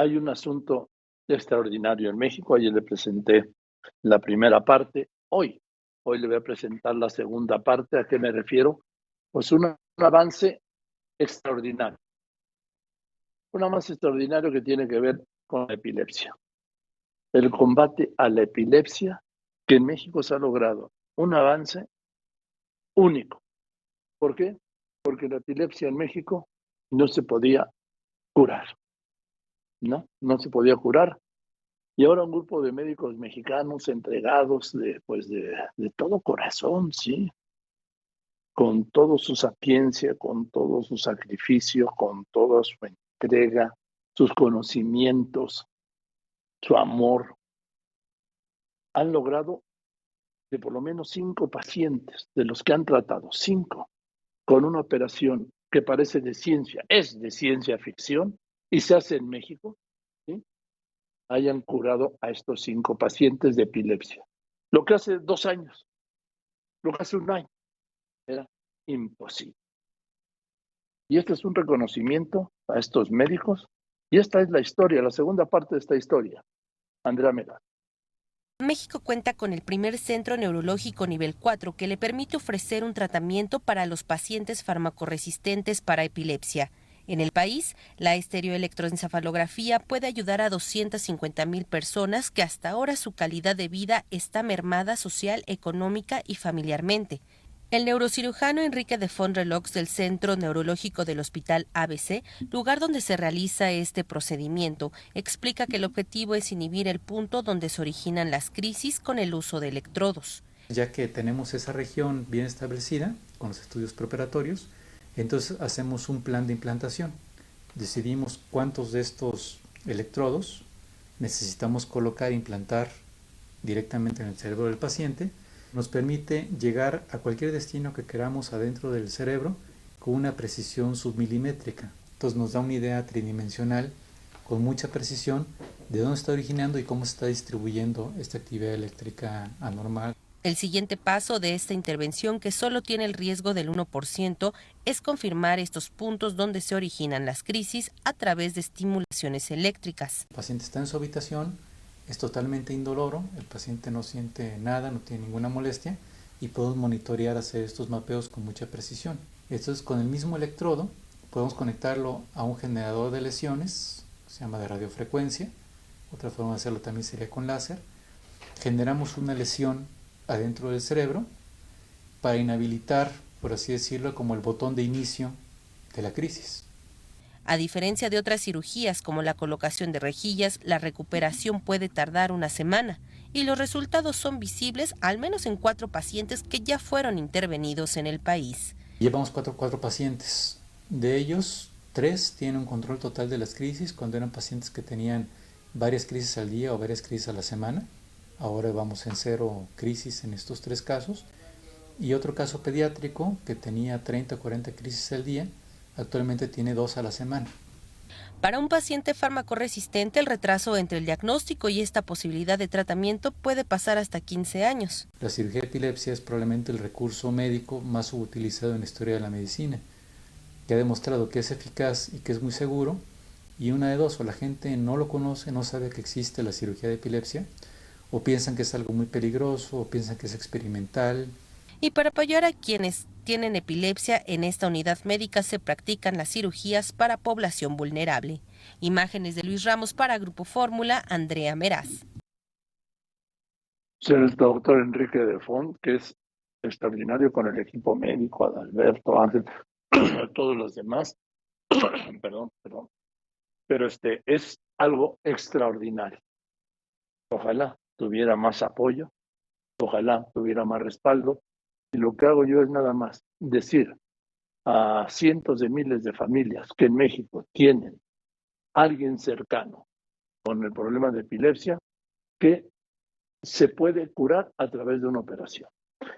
hay un asunto extraordinario en México. Ayer le presenté la primera parte. Hoy, hoy le voy a presentar la segunda parte. ¿A qué me refiero? Pues un, avance extraordinario. Un avance extraordinario que tiene que ver con la epilepsia. El combate a la epilepsia que en México se ha logrado un avance único. ¿Por qué? Porque la epilepsia en México no se podía curar. ¿No? No se podía curar. Y ahora un grupo de médicos mexicanos entregados de, pues de, de todo corazón, ¿sí? Con toda su sapiencia, con todo su sacrificio, con toda su entrega, sus conocimientos, su amor, han logrado de por lo menos cinco pacientes de los que han tratado, cinco, con una operación que parece de ciencia, es de ciencia ficción y se hace en México, hayan curado a estos cinco pacientes de epilepsia. Lo que hace dos años, lo que hace un año, era imposible. Y este es un reconocimiento a estos médicos. Y esta es la historia, la segunda parte de esta historia. Andrea Mera. México cuenta con el primer centro neurológico nivel 4 que le permite ofrecer un tratamiento para los pacientes farmacoresistentes para epilepsia. En el país, la estereoelectroencefalografía puede ayudar a 250 mil personas que hasta ahora su calidad de vida está mermada social, económica y familiarmente. El neurocirujano Enrique de Fondrelox del Centro Neurológico del Hospital ABC, lugar donde se realiza este procedimiento, explica que el objetivo es inhibir el punto donde se originan las crisis con el uso de electrodos. Ya que tenemos esa región bien establecida con los estudios preparatorios, entonces hacemos un plan de implantación. Decidimos cuántos de estos electrodos necesitamos colocar e implantar directamente en el cerebro del paciente nos permite llegar a cualquier destino que queramos adentro del cerebro con una precisión submilimétrica. Entonces nos da una idea tridimensional con mucha precisión de dónde está originando y cómo se está distribuyendo esta actividad eléctrica anormal. El siguiente paso de esta intervención, que solo tiene el riesgo del 1%, es confirmar estos puntos donde se originan las crisis a través de estimulaciones eléctricas. El paciente está en su habitación, es totalmente indoloro, el paciente no siente nada, no tiene ninguna molestia y podemos monitorear, hacer estos mapeos con mucha precisión. Esto es con el mismo electrodo, podemos conectarlo a un generador de lesiones, se llama de radiofrecuencia, otra forma de hacerlo también sería con láser. Generamos una lesión adentro del cerebro para inhabilitar, por así decirlo, como el botón de inicio de la crisis. A diferencia de otras cirugías como la colocación de rejillas, la recuperación puede tardar una semana y los resultados son visibles al menos en cuatro pacientes que ya fueron intervenidos en el país. Llevamos cuatro, cuatro pacientes. De ellos, tres tienen un control total de las crisis cuando eran pacientes que tenían varias crisis al día o varias crisis a la semana. Ahora vamos en cero crisis en estos tres casos. Y otro caso pediátrico que tenía 30 o 40 crisis al día Actualmente tiene dos a la semana. Para un paciente fármaco resistente, el retraso entre el diagnóstico y esta posibilidad de tratamiento puede pasar hasta 15 años. La cirugía de epilepsia es probablemente el recurso médico más utilizado en la historia de la medicina, que ha demostrado que es eficaz y que es muy seguro. Y una de dos, o la gente no lo conoce, no sabe que existe la cirugía de epilepsia, o piensan que es algo muy peligroso, o piensan que es experimental, y para apoyar a quienes tienen epilepsia, en esta unidad médica se practican las cirugías para población vulnerable. Imágenes de Luis Ramos para Grupo Fórmula, Andrea Meraz. Ser el doctor Enrique de Font, que es extraordinario con el equipo médico, Adalberto, Ángel, todos los demás. perdón, perdón. Pero este es algo extraordinario. Ojalá tuviera más apoyo, ojalá tuviera más respaldo, y lo que hago yo es nada más decir a cientos de miles de familias que en México tienen alguien cercano con el problema de epilepsia que se puede curar a través de una operación.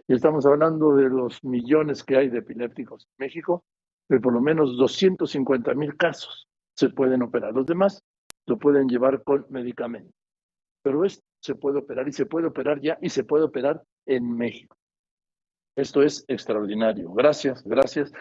Y estamos hablando de los millones que hay de epilépticos en México, de por lo menos 250 mil casos se pueden operar. Los demás lo pueden llevar con medicamento. Pero esto se puede operar y se puede operar ya y se puede operar en México. Esto es extraordinario. Gracias, gracias.